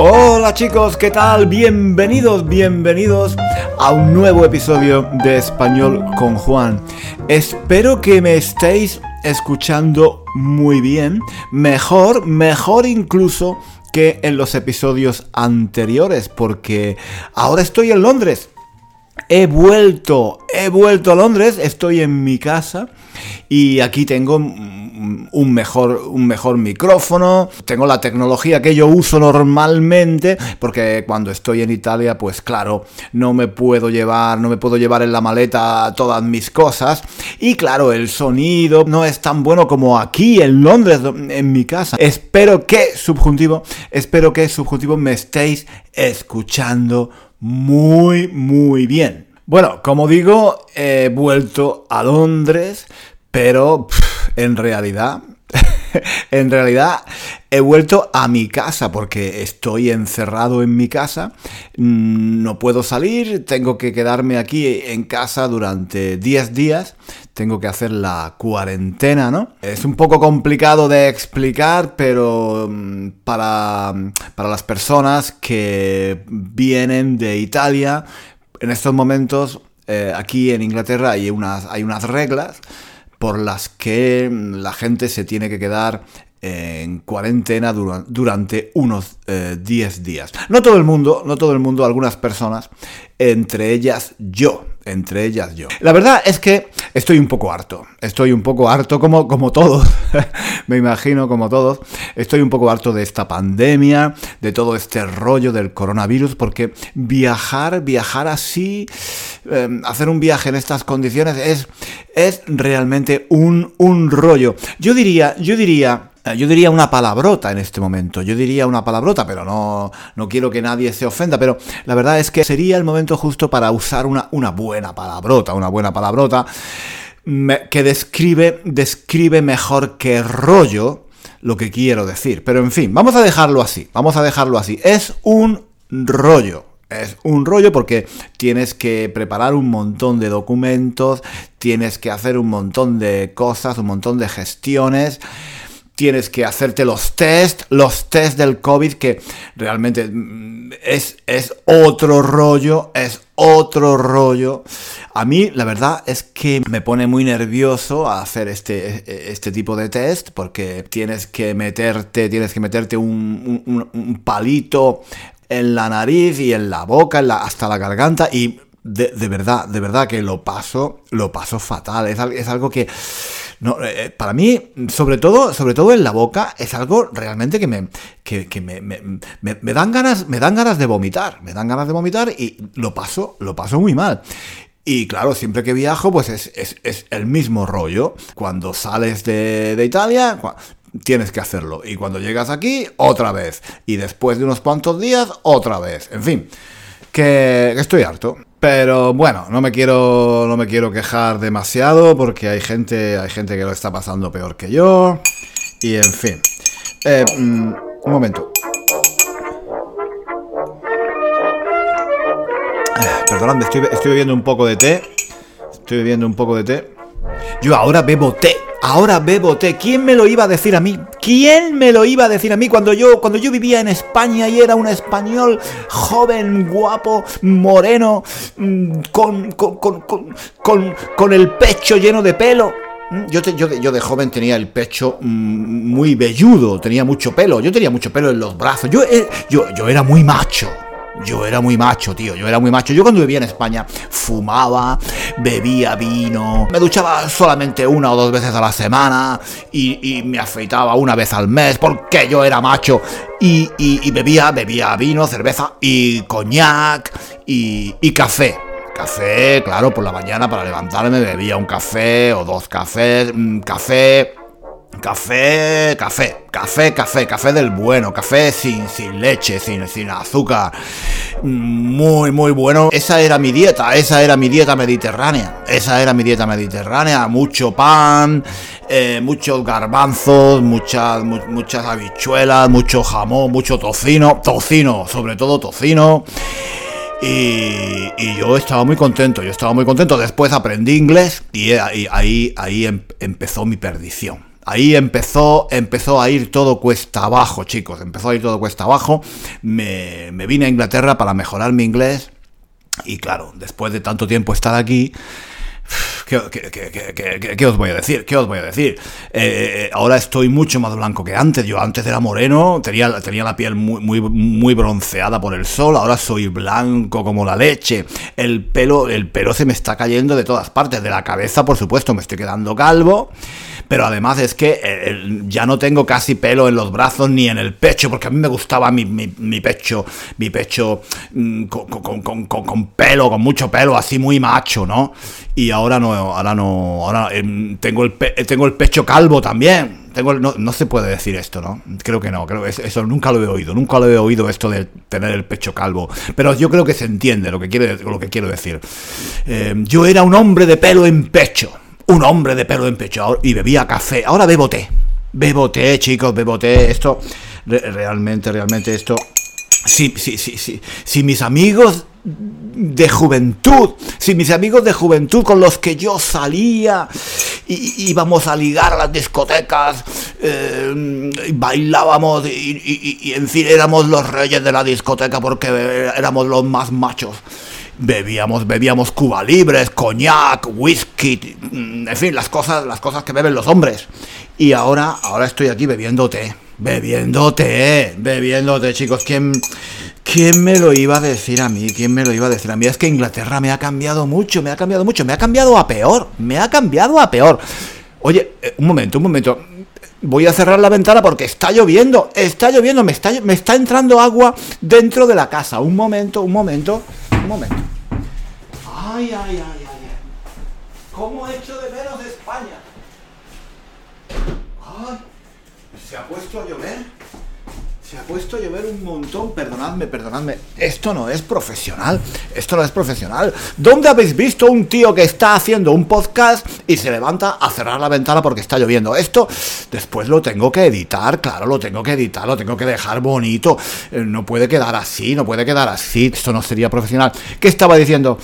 Hola chicos, ¿qué tal? Bienvenidos, bienvenidos a un nuevo episodio de Español con Juan. Espero que me estéis escuchando muy bien, mejor, mejor incluso que en los episodios anteriores, porque ahora estoy en Londres. He vuelto, he vuelto a Londres, estoy en mi casa y aquí tengo un mejor, un mejor micrófono, tengo la tecnología que yo uso normalmente, porque cuando estoy en Italia, pues claro, no me puedo llevar, no me puedo llevar en la maleta todas mis cosas, y claro, el sonido no es tan bueno como aquí en Londres, en mi casa. Espero que, subjuntivo, espero que, subjuntivo, me estéis escuchando muy, muy bien. Bueno, como digo, he vuelto a Londres, pero en realidad, en realidad he vuelto a mi casa porque estoy encerrado en mi casa, mm, no puedo salir, tengo que quedarme aquí en casa durante 10 días, tengo que hacer la cuarentena, ¿no? Es un poco complicado de explicar, pero mm, para, para las personas que vienen de Italia, en estos momentos eh, aquí en Inglaterra hay unas, hay unas reglas por las que la gente se tiene que quedar en cuarentena durante unos 10 eh, días. No todo el mundo, no todo el mundo, algunas personas, entre ellas yo, entre ellas yo. La verdad es que estoy un poco harto, estoy un poco harto como, como todos, me imagino como todos, estoy un poco harto de esta pandemia, de todo este rollo del coronavirus, porque viajar, viajar así, em, hacer un viaje en estas condiciones es, es realmente un, un rollo. Yo diría, yo diría yo diría una palabrota en este momento, yo diría una palabrota, pero no, no quiero que nadie se ofenda, pero la verdad es que sería el momento justo para usar una, una buena palabrota, una buena palabrota que describe, describe mejor que rollo lo que quiero decir. Pero en fin, vamos a dejarlo así, vamos a dejarlo así. Es un rollo. Es un rollo porque tienes que preparar un montón de documentos, tienes que hacer un montón de cosas, un montón de gestiones tienes que hacerte los test, los test del COVID, que realmente mm, es, es otro rollo, es otro rollo. A mí la verdad es que me pone muy nervioso hacer este, este tipo de test porque tienes que meterte, tienes que meterte un, palito en la nariz y en la boca, hasta la garganta y de, verdad, de verdad que lo paso, lo paso fatal. Es, es algo que no, eh, eh, para mí, sobre todo, sobre todo en la boca, es algo realmente que me, que, me, me, dan ganas, me dan ganas de vomitar, me dan ganas de vomitar y lo paso, lo paso muy mal. Y claro, siempre que viajo, pues es, es, el mismo rollo. Cuando sales de, de Italia, tienes que hacerlo. Y cuando llegas aquí, otra vez. Y después de unos cuantos días, otra vez. En fin, que estoy harto. Pero bueno, no me quiero no me quiero quejar demasiado porque hay gente hay gente que lo está pasando peor que yo y en fin. Eh, mm, un momento. Perdonadme, estoy, estoy bebiendo un poco de té. Estoy bebiendo un poco de té. Yo ahora bebo té. Ahora bebo té. ¿Quién me lo iba a decir a mí? ¿Quién me lo iba a decir a mí cuando yo, cuando yo vivía en España y era un español joven, guapo, moreno, mm, con, con, con, con, el pecho lleno de pelo? Mm, yo, yo, de, yo, de, joven tenía el pecho mm, muy velludo, tenía mucho pelo, yo tenía mucho pelo en los brazos, yo, eh, yo, yo era muy macho, Yo era muy macho, tío, yo era muy macho. Yo cuando vivía en España fumaba, bebía vino, me duchaba solamente una o dos veces a la semana y, me afeitaba una vez al mes porque yo era macho. Y, bebía, bebía vino, cerveza y coñac y, y café. Café, claro, por la mañana para levantarme bebía un café o dos cafés, mm, café Café, café, café, café, café del bueno, café sin, sin leche, sin, sin azúcar. Muy, muy bueno. Esa era mi dieta, esa era mi dieta mediterránea. Esa era mi dieta mediterránea. Mucho pan, eh, muchos garbanzos, muchas, muchas habichuelas, mucho jamón, mucho tocino. Tocino, sobre todo tocino. Y, yo estaba muy contento, yo estaba muy contento. Después aprendí inglés y ahí, ahí em, empezó mi perdición. Ahí empezó, empezó a ir todo cuesta abajo, chicos. Empezó a ir todo cuesta abajo. Me, vine a Inglaterra para mejorar mi inglés. Y claro, después de tanto tiempo estar aquí, ¿Qué, os voy a decir? ¿Qué os voy a decir? Eh, eh, ahora estoy mucho más blanco que antes. Yo antes era moreno, tenía, tenía la piel muy, muy, muy, bronceada por el sol. Ahora soy blanco como la leche. El pelo, el pelo se me está cayendo de todas partes. De la cabeza, por supuesto, me estoy quedando calvo pero además es que eh, ya no tengo casi pelo en los brazos ni en el pecho, porque a mí me gustaba mi, pecho, mi pecho mm, con, pelo, con mucho pelo, así muy macho, ¿no? Y ahora no, ahora no, ahora em, tengo, el tengo el pecho calvo también. Tengo, no, se puede decir esto, ¿no? Creo que no, creo que eso nunca lo he oído, nunca lo he oído esto de tener el pecho calvo. Pero yo creo que se entiende lo que, quiere, lo que quiero decir. Em, yo era un hombre de pelo en pecho un hombre de pelo en pecho y bebía café. Ahora bebo té. Bebo té, chicos, bebo té. Esto, realmente, realmente esto... Si, sí, sí, sí. Si mis amigos de juventud, si mis amigos de juventud con los que yo salía y íbamos a ligar a las discotecas, eh, bailábamos y, y, en fin éramos los reyes de la discoteca porque éramos los más machos bebíamos, bebíamos Cuba Libres, coñac, whisky, mm, en fin, las cosas, las cosas que beben los hombres. Y ahora, ahora estoy aquí bebiendo té, bebiendo té, bebiendo té, chicos. ¿Quién, ¿Quién me lo iba a decir a mí? ¿Quién me lo iba a decir a mí? Es que Inglaterra me ha cambiado mucho, me ha cambiado mucho, me ha cambiado a peor, me ha cambiado a peor. Oye, eh, un momento, un momento. Voy a cerrar la ventana porque está lloviendo, está lloviendo, me está, me está entrando agua dentro de la casa. Un momento, un momento momento. Ay, ay, ay, ay. ¿Cómo hecho de menos de España? Ay, se ha puesto a llover. Se ha puesto a llover un montón. Perdonadme, perdonadme. Esto no es profesional. Esto no es profesional. ¿Dónde habéis visto un tío que está haciendo un podcast y se levanta a cerrar la ventana porque está lloviendo? Esto después lo tengo que editar. Claro, lo tengo que editar, lo tengo que dejar bonito. Eh, no puede quedar así, no puede quedar así. Esto no sería profesional. ¿Qué estaba diciendo?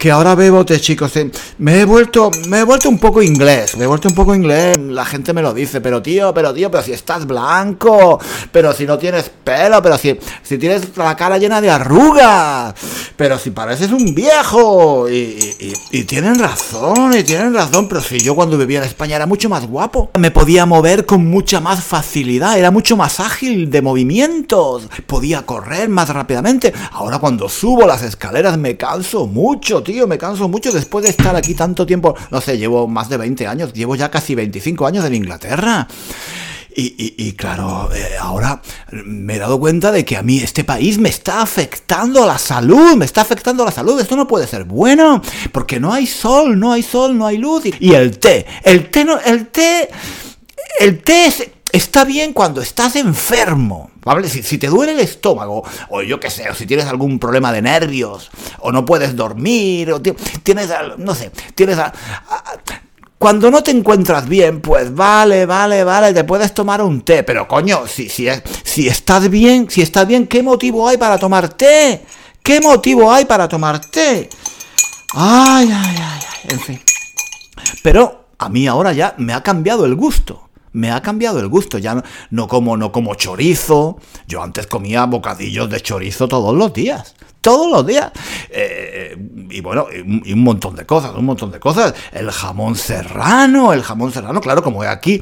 Que ahora bebo té, chicos. Me he vuelto, me he vuelto un poco inglés, me he vuelto un poco inglés. La gente me lo dice, pero tío, pero tío, pero si estás blanco, pero si no tienes pelo, pero si, si tienes la cara llena de arrugas, pero si pareces un viejo. Y, y, tienen razón, y tienen razón, pero si yo cuando vivía en España era mucho más guapo. Me podía mover con mucha más facilidad, era mucho más ágil de movimientos, podía correr más rápidamente. Ahora cuando subo las escaleras me canso mucho, tío tío, me canso mucho después de estar aquí tanto tiempo. No sé, llevo más de 20 años, llevo ya casi 25 años en Inglaterra. Y, claro, eh, ahora me he dado cuenta de que a mí este país me está afectando la salud, me está afectando la salud. Esto no puede ser bueno, porque no hay sol, no hay sol, no hay luz. Y el té, el té, no, el té, el té es está bien cuando estás enfermo, ¿vale? Si, te duele el estómago, o yo qué sé, o si tienes algún problema de nervios, o no puedes dormir, o tienes, no sé, tienes... cuando no te encuentras bien, pues vale, vale, vale, te puedes tomar un té, pero coño, si, si, si estás bien, si estás bien, ¿qué motivo hay para tomar té? ¿Qué motivo hay para tomar té? Ay, ay, ay, ay, en fin. Pero a mí ahora ya me ha cambiado el gusto me ha cambiado el gusto, ya no, como no como chorizo. Yo antes comía bocadillos de chorizo todos los días, todos los días. Eh, y bueno, y un montón de cosas, un montón de cosas. El jamón serrano, el jamón serrano, claro, como aquí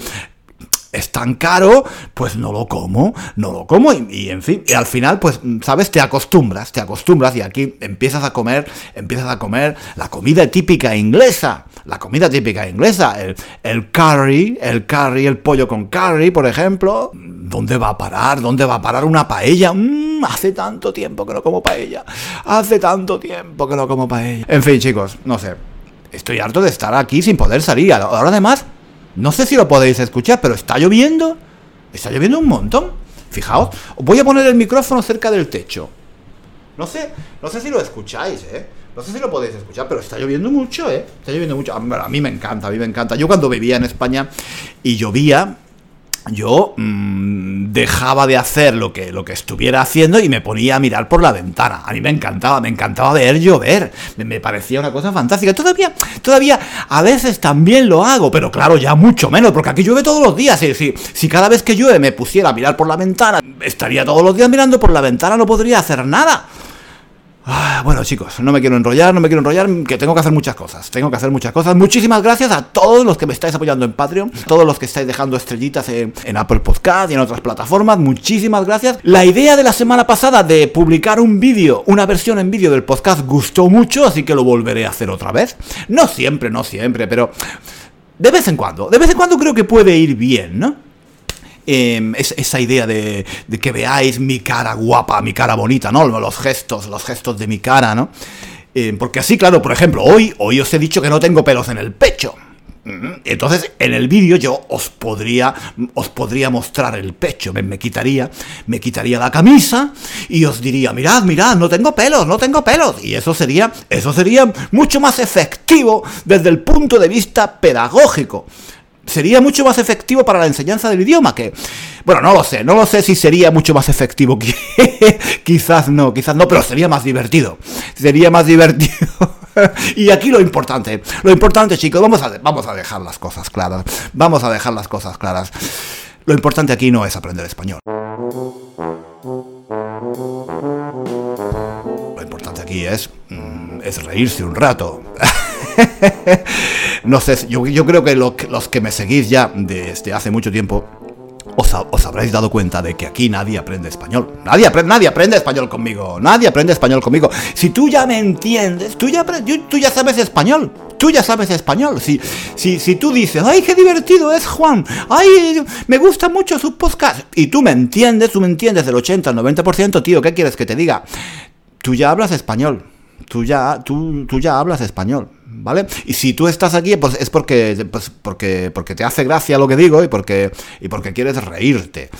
es tan caro, pues no lo como, no lo como y, en fin, y al final pues, sabes, te acostumbras, te acostumbras y aquí empiezas a comer, empiezas a comer la comida típica inglesa, la comida típica inglesa, el, el curry, el curry, el pollo con curry, por ejemplo, ¿dónde va a parar? ¿Dónde va a parar una paella? Mm, hace tanto tiempo que no como paella, hace tanto tiempo que no como paella. En fin, chicos, no sé, estoy harto de estar aquí sin poder salir, ahora además no sé si lo podéis escuchar, pero está lloviendo. Está lloviendo un montón. Fijaos, voy a poner el micrófono cerca del techo. No sé, no sé si lo escucháis, ¿eh? No sé si lo podéis escuchar, pero está lloviendo mucho, ¿eh? Está lloviendo mucho. A mí me encanta, a mí me encanta. Yo cuando vivía en España y llovía, yo mm, dejaba de hacer lo que, lo que estuviera haciendo y me ponía a mirar por la ventana. A mí me encantaba, me encantaba ver llover. Me, parecía una cosa fantástica. Todavía, todavía a veces también lo hago, pero claro, ya mucho menos, porque aquí llueve todos los días. Si, si cada vez que llueve me pusiera a mirar por la ventana, estaría todos los días mirando por la ventana, no podría hacer nada. Ah, bueno chicos, no me quiero enrollar, no me quiero enrollar, que tengo que hacer muchas cosas, tengo que hacer muchas cosas. Muchísimas gracias a todos los que me estáis apoyando en Patreon, todos los que estáis dejando estrellitas en, Apple Podcast y en otras plataformas, muchísimas gracias. La idea de la semana pasada de publicar un vídeo, una versión en vídeo del podcast gustó mucho, así que lo volveré a hacer otra vez. No siempre, no siempre, pero de vez en cuando, de vez en cuando creo que puede ir bien, ¿no? Em, esa idea de, que veáis mi cara guapa, mi cara bonita, ¿no? Los gestos, los gestos de mi cara, ¿no? Em, porque así, claro, por ejemplo, hoy, hoy os he dicho que no tengo pelos en el pecho. Entonces, en el vídeo yo os podría, os podría mostrar el pecho, me, me, quitaría, me quitaría la camisa y os diría, mirad, mirad, no tengo pelos, no tengo pelos. Y eso sería, eso sería mucho más efectivo desde el punto de vista pedagógico sería mucho más efectivo para la enseñanza del idioma que... Bueno, no lo sé, no lo sé si sería mucho más efectivo. quizás no, quizás no, pero sería más divertido. Sería más divertido. y aquí lo importante, lo importante chicos, vamos a, vamos a dejar las cosas claras. Vamos a dejar las cosas claras. Lo importante aquí no es aprender español. Lo importante aquí es, mm, es reírse un rato. no sé, yo, yo creo que los que me seguís ya desde hace mucho tiempo os, os, habréis dado cuenta de que aquí nadie aprende español. Nadie, aprende, nadie aprende español conmigo. Nadie aprende español conmigo. Si tú ya me entiendes, tú ya, tú ya sabes español. Tú ya sabes español. Si, si, si tú dices, ay, qué divertido es Juan. Ay, me gusta mucho su podcast. Y tú me entiendes, tú me entiendes del 80 al 90%, tío, ¿qué quieres que te diga? Tú ya hablas español. Tú ya, tú, tú ya hablas español. ¿vale? Y si tú estás aquí, pues es porque, pues porque, porque te hace gracia lo que digo y porque, y porque quieres reírte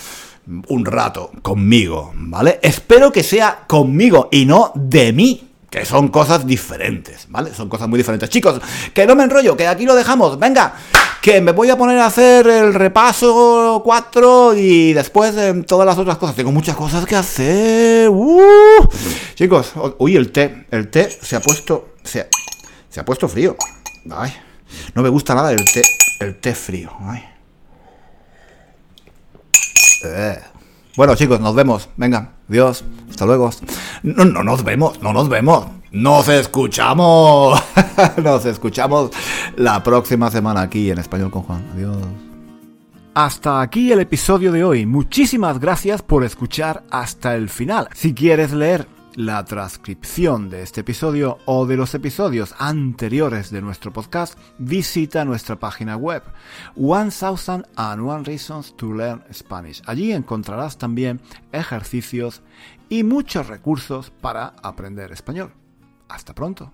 un rato conmigo, ¿vale? Espero que sea conmigo y no de mí. Que son cosas diferentes, ¿vale? Son cosas muy diferentes. Chicos, que no me enrollo, que aquí lo dejamos. Venga, que me voy a poner a hacer el repaso 4 y después todas las otras cosas. Tengo muchas cosas que hacer. Uh. Chicos, uy, el té, el té se ha puesto... Se se ha puesto frío. Ay, no me gusta nada el té, el té frío. Ay. Eh. Bueno, chicos, nos vemos. Venga, adiós. Hasta luego. No, no nos vemos, no nos vemos. Nos escuchamos. nos escuchamos la próxima semana aquí en Español con Juan. Adiós. Hasta aquí el episodio de hoy. Muchísimas gracias por escuchar hasta el final. Si quieres leer la transcripción de este episodio o de los episodios anteriores de nuestro podcast, visita nuestra página web One Thousand and One Reasons to Learn Spanish. Allí encontrarás también ejercicios y muchos recursos para aprender español. Hasta pronto.